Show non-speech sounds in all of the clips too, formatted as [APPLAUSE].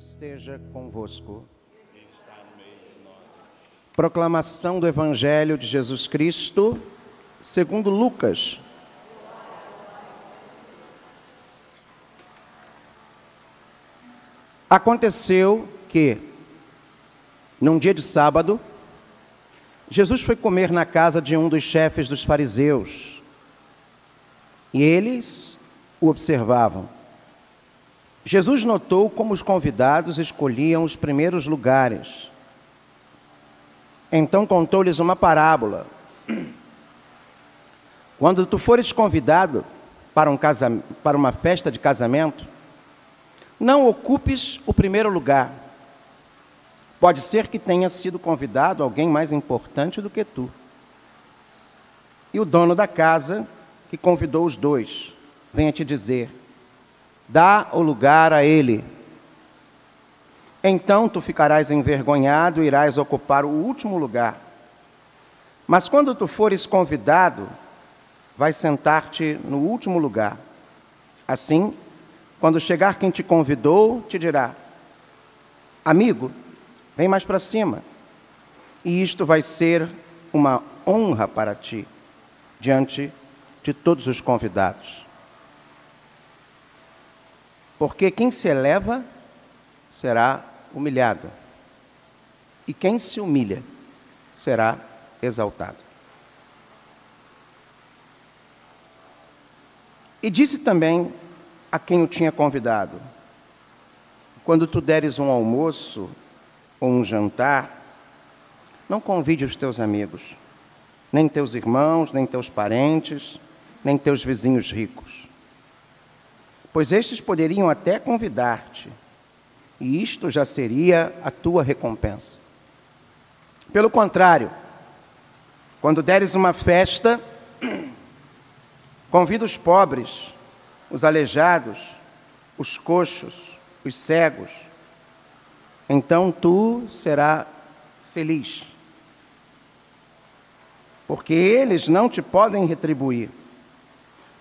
esteja convosco. Proclamação do Evangelho de Jesus Cristo, segundo Lucas. Aconteceu que, num dia de sábado, Jesus foi comer na casa de um dos chefes dos fariseus. E eles o observavam. Jesus notou como os convidados escolhiam os primeiros lugares. Então contou-lhes uma parábola. Quando tu fores convidado para, um casa, para uma festa de casamento, não ocupes o primeiro lugar. Pode ser que tenha sido convidado alguém mais importante do que tu. E o dono da casa, que convidou os dois, venha te dizer: dá o lugar a ele. Então tu ficarás envergonhado e irás ocupar o último lugar. Mas quando tu fores convidado, vai sentar-te no último lugar. Assim, quando chegar quem te convidou, te dirá: Amigo, vem mais para cima. E isto vai ser uma honra para ti, diante de todos os convidados. Porque quem se eleva será humilhado, e quem se humilha será exaltado. E disse também a quem o tinha convidado: Quando tu deres um almoço ou um jantar, não convide os teus amigos, nem teus irmãos, nem teus parentes, nem teus vizinhos ricos pois estes poderiam até convidar-te, e isto já seria a tua recompensa. Pelo contrário, quando deres uma festa, convida os pobres, os aleijados, os coxos, os cegos, então tu serás feliz, porque eles não te podem retribuir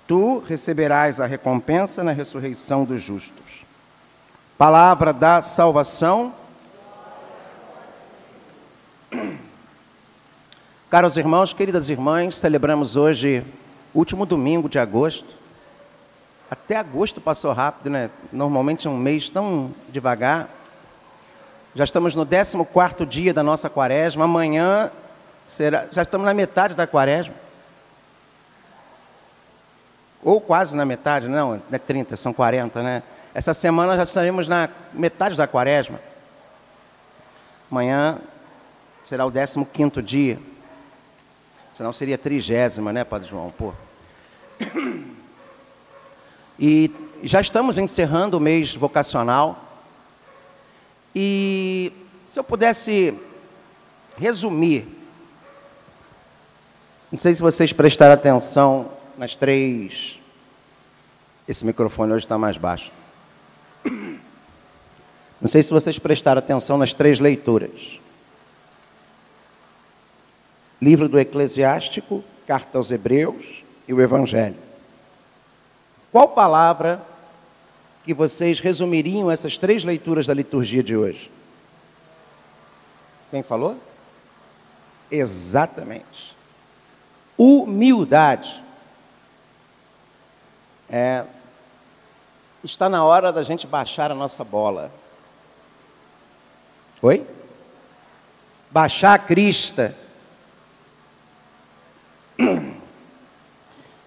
tu receberás a recompensa na ressurreição dos justos. Palavra da salvação. [CLEARS THROAT] Caros irmãos, queridas irmãs, celebramos hoje, último domingo de agosto. Até agosto passou rápido, né? Normalmente é um mês tão devagar. Já estamos no 14 dia da nossa quaresma. Amanhã será, já estamos na metade da quaresma ou quase na metade, não, não é 30, são 40, né? Essa semana já estaremos na metade da quaresma. Amanhã será o 15 dia. Senão seria trigésima, né, Padre João? Pô. [CLEARS THROAT] E já estamos encerrando o mês vocacional. E se eu pudesse resumir, não sei se vocês prestaram atenção nas três. Esse microfone hoje está mais baixo. Não sei se vocês prestaram atenção nas três leituras: livro do Eclesiástico, carta aos Hebreus e o Evangelho. Qual palavra que vocês resumiriam essas três leituras da liturgia de hoje? Quem falou? Exatamente. Humildade. É, está na hora da gente baixar a nossa bola. Oi? Baixar a crista.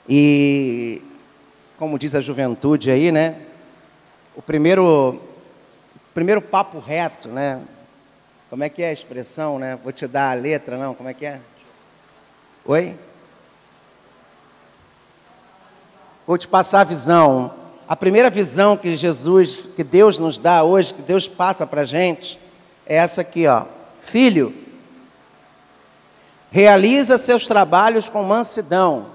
E, como diz a juventude aí, né? O primeiro, primeiro papo reto, né? Como é que é a expressão, né? Vou te dar a letra, não? Como é que é? Oi? Vou te passar a visão. A primeira visão que Jesus, que Deus nos dá hoje, que Deus passa para a gente, é essa aqui, ó. Filho, realiza seus trabalhos com mansidão,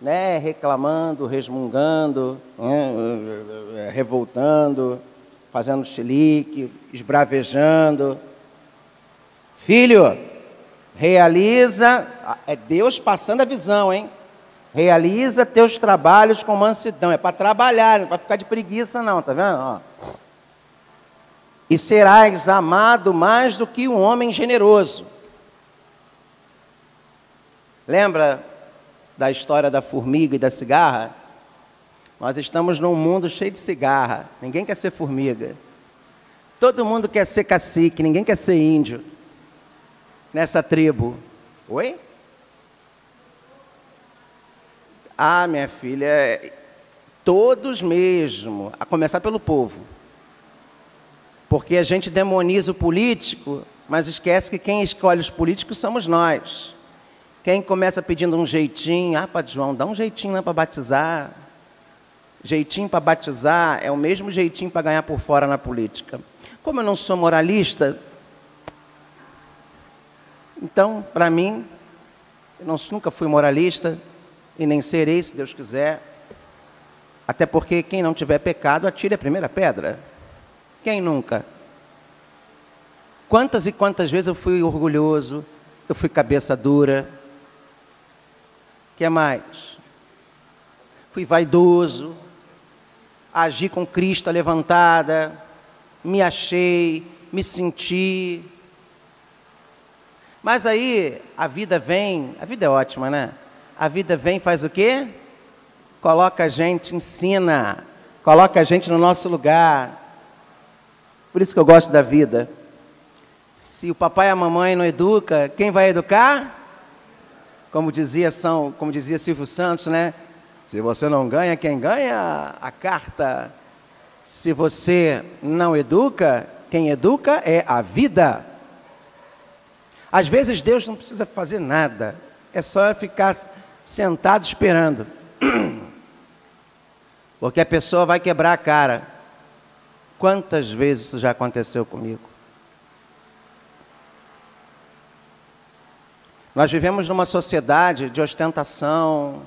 né? Reclamando, resmungando, né? revoltando, fazendo chilique, esbravejando. Filho, realiza, é Deus passando a visão, hein? Realiza teus trabalhos com mansidão. É para trabalhar, não é para ficar de preguiça, não, tá vendo? Ó. e serás amado mais do que um homem generoso. Lembra da história da formiga e da cigarra? Nós estamos num mundo cheio de cigarra. Ninguém quer ser formiga. Todo mundo quer ser cacique, ninguém quer ser índio. Nessa tribo. Oi? Ah, minha filha, todos mesmo, a começar pelo povo. Porque a gente demoniza o político, mas esquece que quem escolhe os políticos somos nós. Quem começa pedindo um jeitinho, ah, Padre João, dá um jeitinho lá para batizar. Jeitinho para batizar é o mesmo jeitinho para ganhar por fora na política. Como eu não sou moralista, então, para mim, eu não, nunca fui moralista e nem serei, se Deus quiser. Até porque quem não tiver pecado, atire a primeira pedra. Quem nunca? Quantas e quantas vezes eu fui orgulhoso, eu fui cabeça dura, que mais? Fui vaidoso, agi com Cristo levantada, me achei, me senti. Mas aí a vida vem, a vida é ótima, né? A vida vem, faz o quê? Coloca a gente, ensina, coloca a gente no nosso lugar. Por isso que eu gosto da vida. Se o papai e a mamãe não educa, quem vai educar? como dizia São, como dizia Silvio Santos, né? Se você não ganha, quem ganha a carta. Se você não educa, quem educa é a vida. Às vezes Deus não precisa fazer nada, é só ficar sentado esperando. [CLEARS THROAT] Porque a pessoa vai quebrar a cara. Quantas vezes isso já aconteceu comigo? Nós vivemos numa sociedade de ostentação,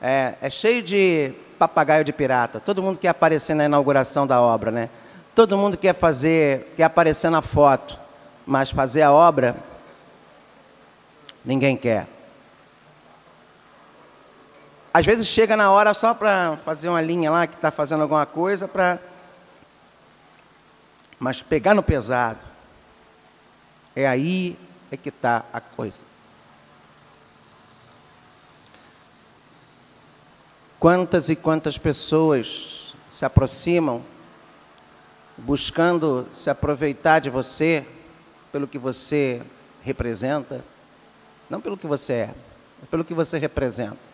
é, é, cheio de papagaio de pirata. Todo mundo quer aparecer na inauguração da obra, né? Todo mundo quer fazer, quer aparecer na foto, mas fazer a obra, ninguém quer. Às vezes chega na hora só para fazer uma linha lá que está fazendo alguma coisa, para. Mas pegar no pesado. É aí é que está a coisa. Quantas e quantas pessoas se aproximam buscando se aproveitar de você pelo que você representa, não pelo que você é, é pelo que você representa,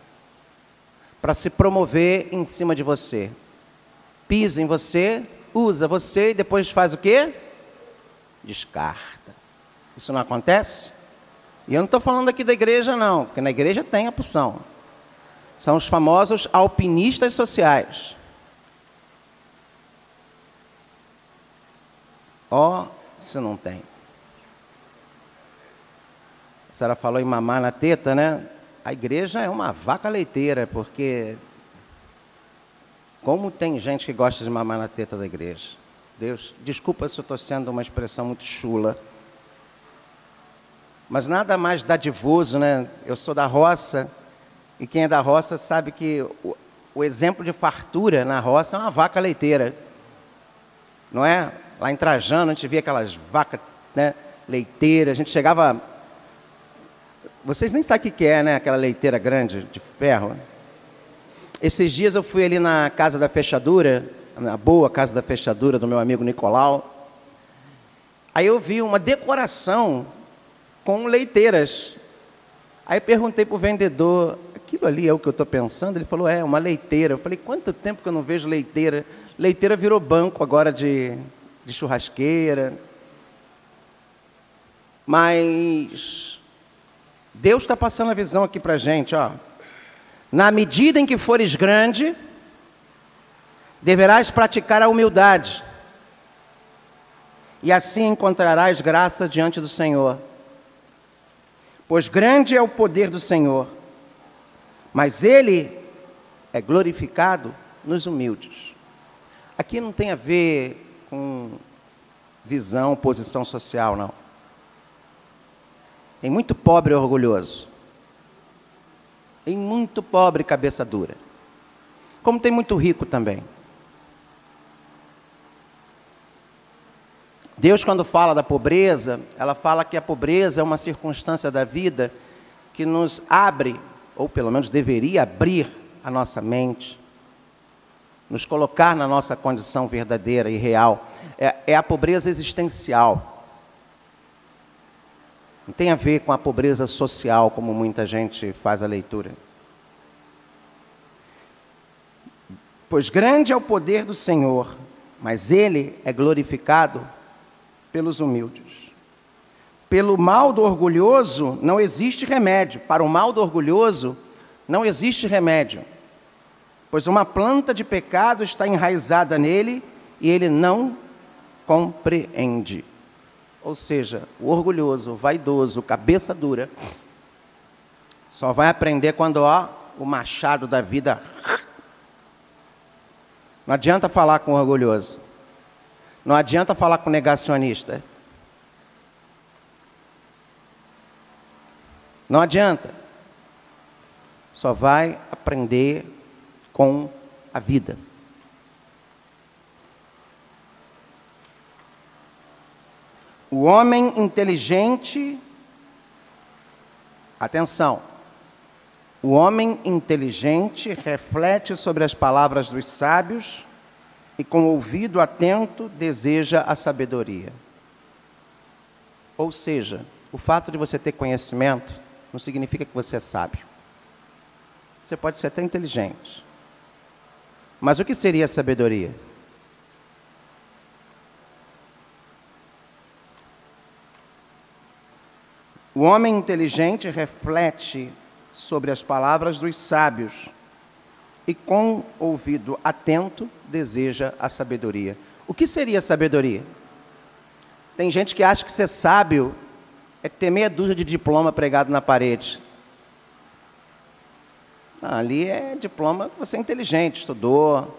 para se promover em cima de você. Pisa em você, usa você e depois faz o quê? Descarta. Isso não acontece? E eu não estou falando aqui da igreja, não, porque na igreja tem a opção. São os famosos alpinistas sociais. Ó, oh, se não tem. A senhora falou em mamar na teta, né? A igreja é uma vaca leiteira, porque como tem gente que gosta de mamar na teta da igreja? Deus, desculpa se eu estou sendo uma expressão muito chula. Mas nada mais dadivoso, né? Eu sou da roça, e quem é da roça sabe que o, o exemplo de fartura na roça é uma vaca leiteira. Não é? Lá em Trajano, a gente via aquelas vacas né, leiteiras, a gente chegava. Vocês nem sabem o que é, né? Aquela leiteira grande de ferro. Esses dias eu fui ali na casa da fechadura, na boa casa da fechadura do meu amigo Nicolau. Aí eu vi uma decoração com leiteiras. Aí perguntei para o vendedor, aquilo ali é o que eu estou pensando? Ele falou, é, uma leiteira. Eu falei, quanto tempo que eu não vejo leiteira? Leiteira virou banco agora de, de churrasqueira. Mas Deus está passando a visão aqui para a gente, ó. Na medida em que fores grande, deverás praticar a humildade, e assim encontrarás graça diante do Senhor pois grande é o poder do Senhor, mas Ele é glorificado nos humildes. Aqui não tem a ver com visão, posição social, não. Tem muito pobre orgulhoso. Tem muito pobre cabeça dura. Como tem muito rico também. Deus, quando fala da pobreza, ela fala que a pobreza é uma circunstância da vida que nos abre, ou pelo menos deveria abrir a nossa mente, nos colocar na nossa condição verdadeira e real. É, é a pobreza existencial. Não tem a ver com a pobreza social, como muita gente faz a leitura. Pois grande é o poder do Senhor, mas ele é glorificado pelos humildes. Pelo mal do orgulhoso não existe remédio. Para o mal do orgulhoso não existe remédio. Pois uma planta de pecado está enraizada nele e ele não compreende. Ou seja, o orgulhoso, o vaidoso, cabeça dura, só vai aprender quando ó, o machado da vida. [LAUGHS] Não adianta falar com o orgulhoso. Não adianta falar com negacionista. Não adianta. Só vai aprender com a vida. O homem inteligente, atenção, o homem inteligente reflete sobre as palavras dos sábios e com ouvido atento deseja a sabedoria. Ou seja, o fato de você ter conhecimento não significa que você é sábio. Você pode ser até inteligente. Mas o que seria sabedoria? O homem inteligente reflete sobre as palavras dos sábios e com ouvido atento deseja a sabedoria. O que seria sabedoria? Tem gente que acha que ser sábio é ter meia dúzia de diploma pregado na parede. Não, ali é diploma você é inteligente, estudou.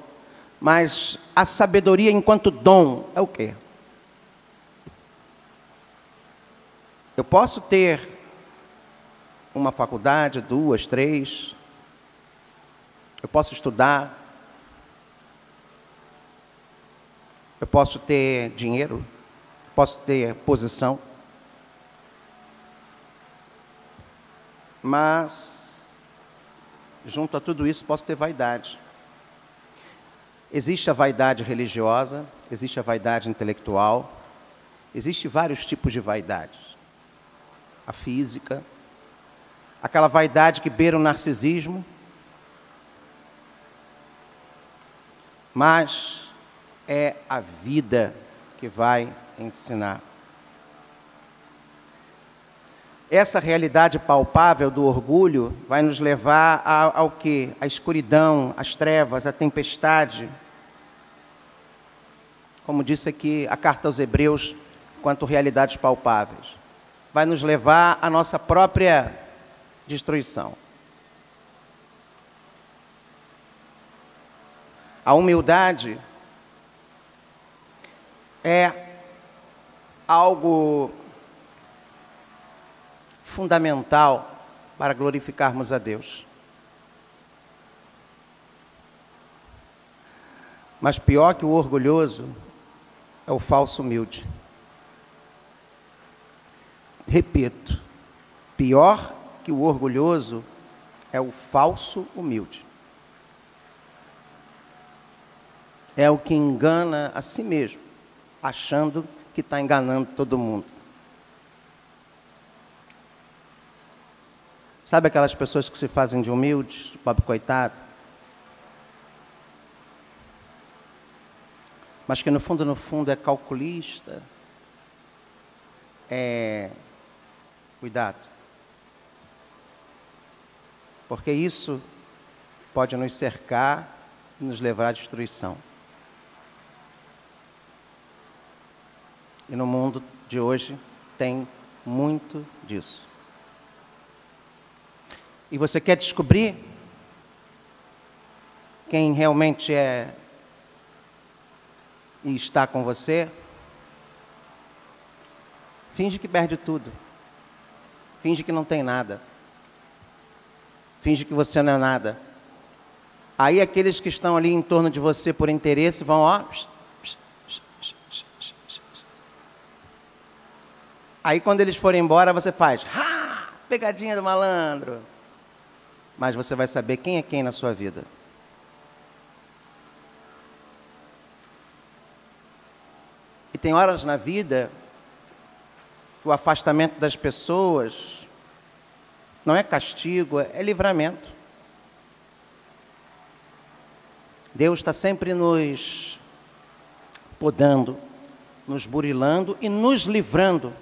Mas a sabedoria enquanto dom é o quê? Eu posso ter uma faculdade, duas, três, eu posso estudar, eu posso ter dinheiro, posso ter posição, mas, junto a tudo isso, posso ter vaidade. Existe a vaidade religiosa, existe a vaidade intelectual, existe vários tipos de vaidades. A física, aquela vaidade que beira o narcisismo, mas é a vida que vai ensinar. Essa realidade palpável do orgulho vai nos levar ao, ao que? A escuridão, as trevas, a tempestade. Como disse aqui a carta aos Hebreus, quanto realidades palpáveis. Vai nos levar à nossa própria destruição. A humildade é algo fundamental para glorificarmos a Deus. Mas pior que o orgulhoso é o falso humilde. Repito, pior que o orgulhoso é o falso humilde. é o que engana a si mesmo, achando que está enganando todo mundo. Sabe aquelas pessoas que se fazem de humildes, de pobre coitado? Mas que no fundo, no fundo, é calculista. É. Cuidado. Porque isso pode nos cercar e nos levar à destruição. E no mundo de hoje tem muito disso. E você quer descobrir quem realmente é e está com você? Finge que perde tudo. Finge que não tem nada. Finge que você não é nada. Aí aqueles que estão ali em torno de você por interesse vão, ó, Aí quando eles forem embora, você faz, ha! Pegadinha do malandro. Mas você vai saber quem é quem na sua vida. E tem horas na vida o afastamento das pessoas não é castigo, é livramento. Deus está sempre nos podando, nos burilando e nos livrando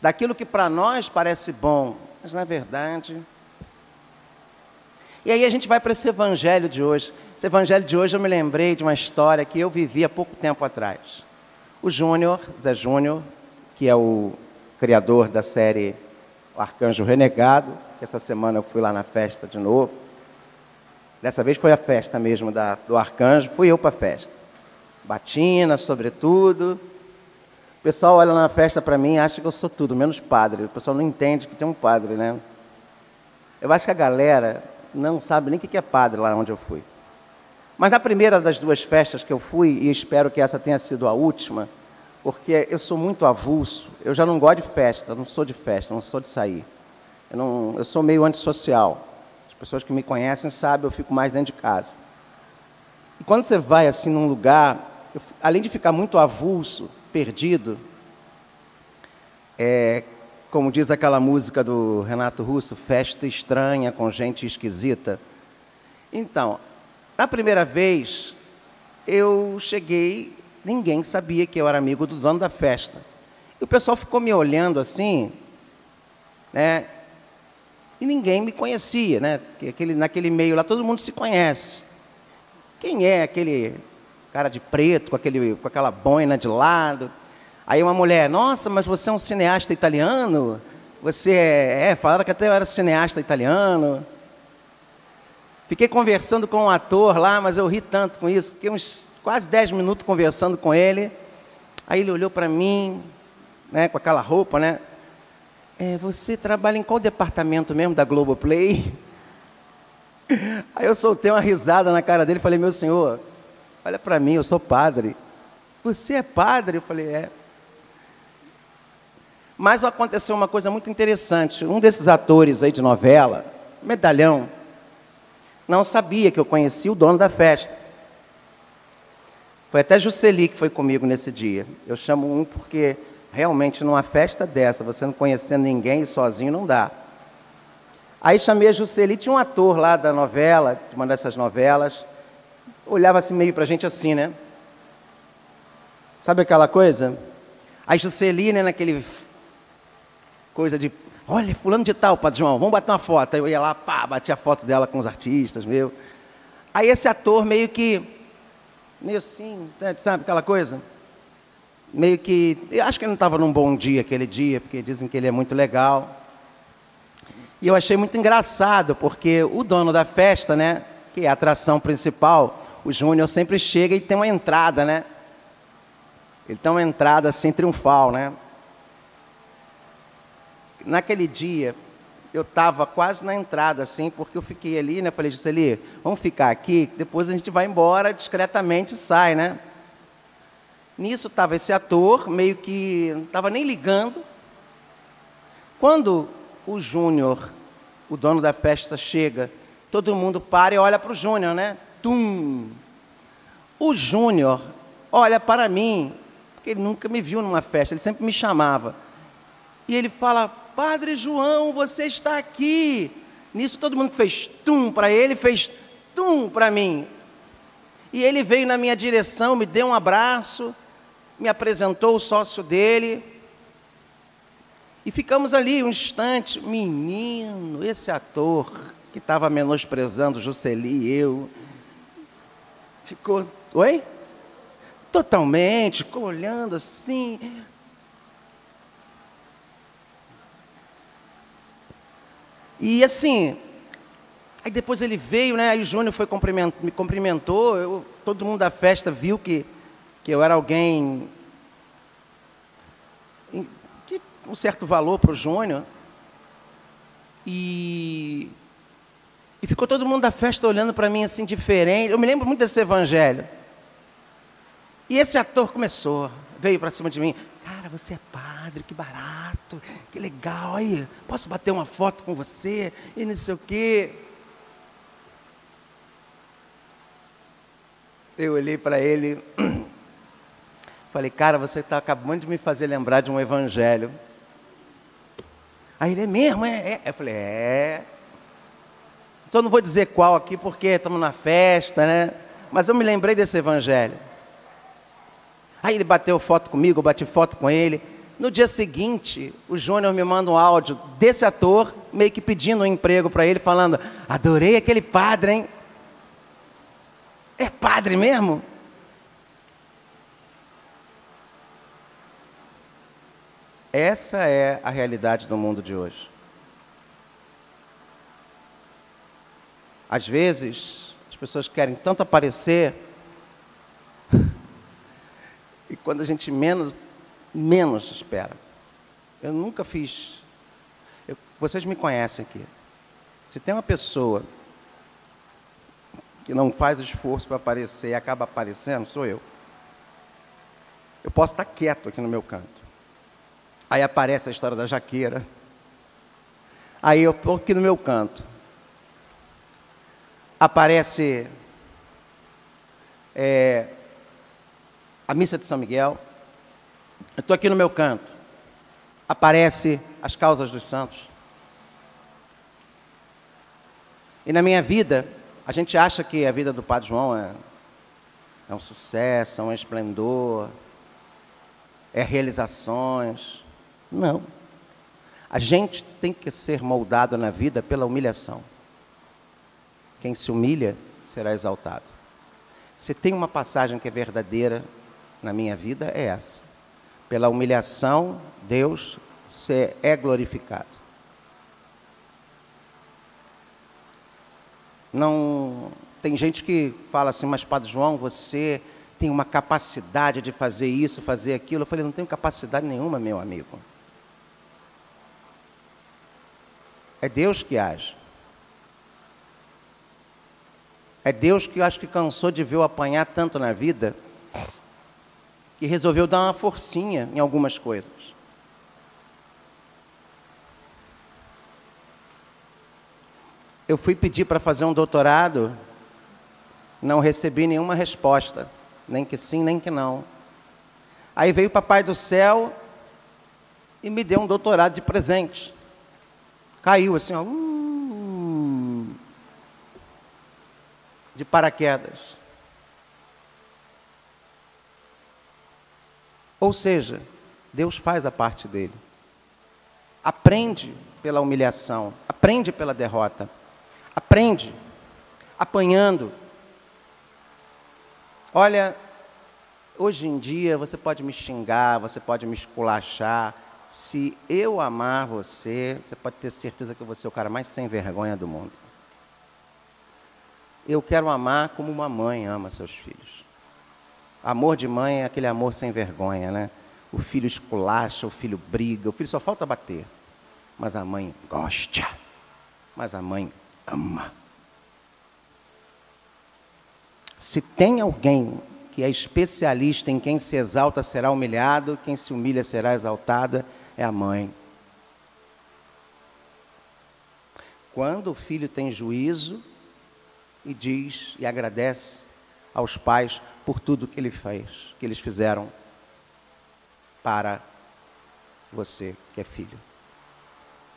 daquilo que para nós parece bom, mas na verdade. E aí a gente vai para esse evangelho de hoje. Esse evangelho de hoje eu me lembrei de uma história que eu vivi há pouco tempo atrás. O Júnior, Zé Júnior, que é o criador da série O Arcanjo Renegado, que essa semana eu fui lá na festa de novo. Dessa vez foi a festa mesmo da, do Arcanjo, fui eu para a festa. Batina, sobretudo, o pessoal olha na festa para mim e acha que eu sou tudo, menos padre. O pessoal não entende que tem um padre, né? Eu acho que a galera não sabe nem o que é padre lá onde eu fui. Mas na primeira das duas festas que eu fui, e espero que essa tenha sido a última, porque eu sou muito avulso, eu já não gosto de festa, não sou de festa, não sou de sair. Eu, não, eu sou meio antissocial. As pessoas que me conhecem sabem, eu fico mais dentro de casa. E quando você vai assim num lugar, eu, além de ficar muito avulso, perdido, é, como diz aquela música do Renato Russo, festa estranha com gente esquisita. Então, na primeira vez, eu cheguei, ninguém sabia que eu era amigo do dono da festa. E o pessoal ficou me olhando assim, né? E ninguém me conhecia, né? Aquele, naquele meio lá todo mundo se conhece. Quem é aquele cara de preto, com, aquele, com aquela boina de lado. Aí uma mulher, nossa, mas você é um cineasta italiano? Você é, é falaram que até eu era cineasta italiano. Fiquei conversando com um ator lá, mas eu ri tanto com isso, fiquei uns quase dez minutos conversando com ele. Aí ele olhou para mim, né, com aquela roupa, né? É, você trabalha em qual departamento mesmo da Globoplay? [LAUGHS] Aí eu soltei uma risada na cara dele e falei, meu senhor, Olha para mim, eu sou padre. Você é padre? Eu falei, é. Mas aconteceu uma coisa muito interessante. Um desses atores aí de novela, medalhão, não sabia que eu conhecia o dono da festa. Foi até Jusceli que foi comigo nesse dia. Eu chamo um porque realmente numa festa dessa, você não conhecendo ninguém e sozinho não dá. Aí chamei a Jusceli, tinha um ator lá da novela, de uma dessas novelas, olhava assim meio para a gente assim, né? Sabe aquela coisa? A Juscelina, né, naquele coisa de, olha, fulano de tal, Padre João, vamos bater uma foto. Aí eu ia lá, pá, batia a foto dela com os artistas, meu. Aí esse ator meio que, meio assim, né, sabe aquela coisa? Meio que, eu acho que ele não estava num bom dia aquele dia, porque dizem que ele é muito legal. E eu achei muito engraçado, porque o dono da festa, né, que é a atração principal, o Júnior sempre chega e tem uma entrada, né? Ele tem uma entrada assim triunfal, né? Naquele dia, eu estava quase na entrada, assim, porque eu fiquei ali, né? Falei, Juscelie, vamos ficar aqui, depois a gente vai embora discretamente e sai, né? Nisso estava esse ator, meio que não estava nem ligando. Quando o Júnior, o dono da festa, chega, todo mundo para e olha para o Júnior, né? tum. O Júnior olha para mim, porque ele nunca me viu numa festa, ele sempre me chamava. E ele fala: Padre João, você está aqui. Nisso todo mundo fez tum para ele, fez tum para mim. E ele veio na minha direção, me deu um abraço, me apresentou o sócio dele. E ficamos ali um instante. Menino, esse ator que estava menosprezando Jusceli e eu, Ficou, oi? Totalmente, ficou olhando assim. E assim, aí depois ele veio, né? Aí o Júnior foi cumpriment, me cumprimentou, eu, todo mundo da festa viu que, que eu era alguém que um certo valor para o Júnior. E e ficou todo mundo da festa olhando para mim assim, diferente. Eu me lembro muito desse evangelho. E esse ator começou, veio para cima de mim. Cara, você é padre, que barato, que legal, aí, posso bater uma foto com você? E não sei o quê. Eu olhei para ele, [CLEARS THROAT] falei, cara, você está acabando de me fazer lembrar de um evangelho. Aí ele é mesmo, é, é. Eu falei, é. Só não vou dizer qual aqui porque estamos na festa, né? Mas eu me lembrei desse evangelho. Aí ele bateu foto comigo, eu bati foto com ele. No dia seguinte, o Júnior me manda um áudio desse ator, meio que pedindo um emprego para ele, falando: Adorei aquele padre, hein? É padre mesmo? Essa é a realidade do mundo de hoje. Às vezes, as pessoas querem tanto aparecer, quando a gente menos, menos espera. Eu nunca fiz. Eu, vocês me conhecem aqui. Se tem uma pessoa que não faz esforço para aparecer e acaba aparecendo, sou eu. Eu posso estar quieto aqui no meu canto. Aí aparece a história da jaqueira. Aí eu estou aqui no meu canto aparece é, a missa de São Miguel. Eu estou aqui no meu canto. Aparece as causas dos santos. E na minha vida, a gente acha que a vida do Padre João é, é um sucesso, é um esplendor, é realizações. Não. A gente tem que ser moldado na vida pela humilhação. Quem se humilha será exaltado. Se tem uma passagem que é verdadeira na minha vida, é essa. Pela humilhação, Deus é glorificado. Não tem gente que fala assim, mas Padre João, você tem uma capacidade de fazer isso, fazer aquilo. Eu falei, não tenho capacidade nenhuma, meu amigo. É Deus que age. É Deus que eu acho que cansou de ver eu apanhar tanto na vida, que resolveu dar uma forcinha em algumas coisas. Eu fui pedir para fazer um doutorado, não recebi nenhuma resposta, nem que sim, nem que não. Aí veio o Papai do Céu e me deu um doutorado de presente. Caiu assim, ó. Uh, de paraquedas. Ou seja, Deus faz a parte dele. Aprende pela humilhação, aprende pela derrota, aprende apanhando. Olha, hoje em dia você pode me xingar, você pode me esculachar. Se eu amar você, você pode ter certeza que eu vou ser o cara mais sem vergonha do mundo. Eu quero amar como uma mãe ama seus filhos. Amor de mãe é aquele amor sem vergonha, né? O filho esculacha, o filho briga, o filho só falta bater. Mas a mãe gosta. Mas a mãe ama. Se tem alguém que é especialista em quem se exalta será humilhado, quem se humilha será exaltado, é a mãe. Quando o filho tem juízo, e diz e agradece aos pais por tudo que ele fez, que eles fizeram para você que é filho.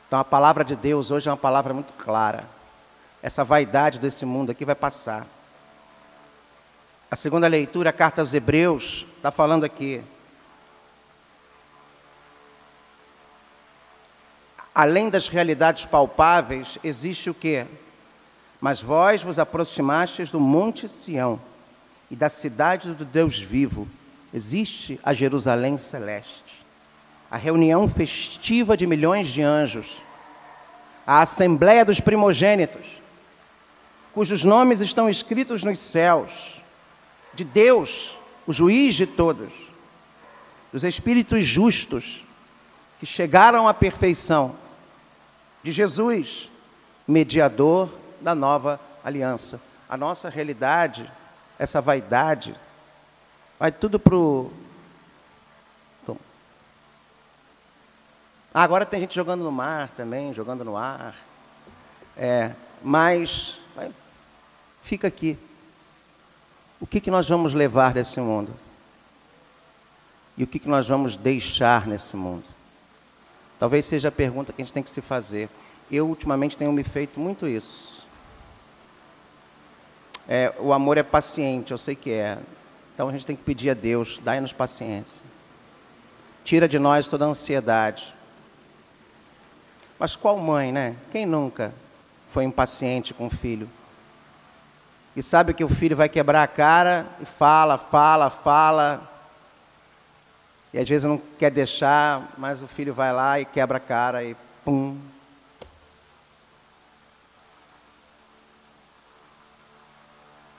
Então a palavra de Deus hoje é uma palavra muito clara. Essa vaidade desse mundo aqui vai passar. A segunda leitura, a carta aos Hebreus, está falando aqui. Além das realidades palpáveis, existe o que? Mas vós vos aproximastes do monte Sião e da cidade do Deus vivo. Existe a Jerusalém celeste, a reunião festiva de milhões de anjos, a assembleia dos primogênitos, cujos nomes estão escritos nos céus, de Deus, o juiz de todos, dos espíritos justos que chegaram à perfeição, de Jesus, mediador da nova aliança. A nossa realidade, essa vaidade, vai tudo para o. Ah, agora tem gente jogando no mar também, jogando no ar. É, mas vai, fica aqui. O que, que nós vamos levar desse mundo? E o que, que nós vamos deixar nesse mundo? Talvez seja a pergunta que a gente tem que se fazer. Eu, ultimamente, tenho me feito muito isso. É, o amor é paciente, eu sei que é. Então a gente tem que pedir a Deus, dai-nos paciência. Tira de nós toda a ansiedade. Mas qual mãe, né? Quem nunca foi impaciente com o filho? E sabe que o filho vai quebrar a cara e fala, fala, fala. E às vezes não quer deixar, mas o filho vai lá e quebra a cara e pum.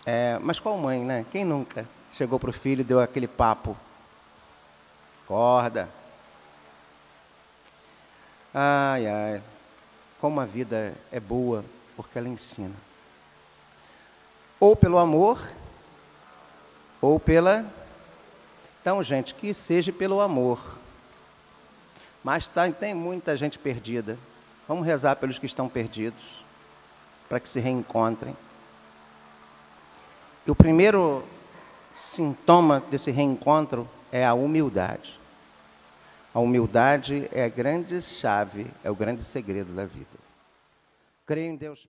É, mas qual mãe, né? Quem nunca chegou para o filho e deu aquele papo? Acorda. Ai, ai, como a vida é boa, porque ela ensina. Ou pelo amor, ou pela. Então, gente, que seja pelo amor. Mas tá, tem muita gente perdida. Vamos rezar pelos que estão perdidos, para que se reencontrem. E o primeiro sintoma desse reencontro é a humildade. A humildade é a grande chave, é o grande segredo da vida. Creio em Deus.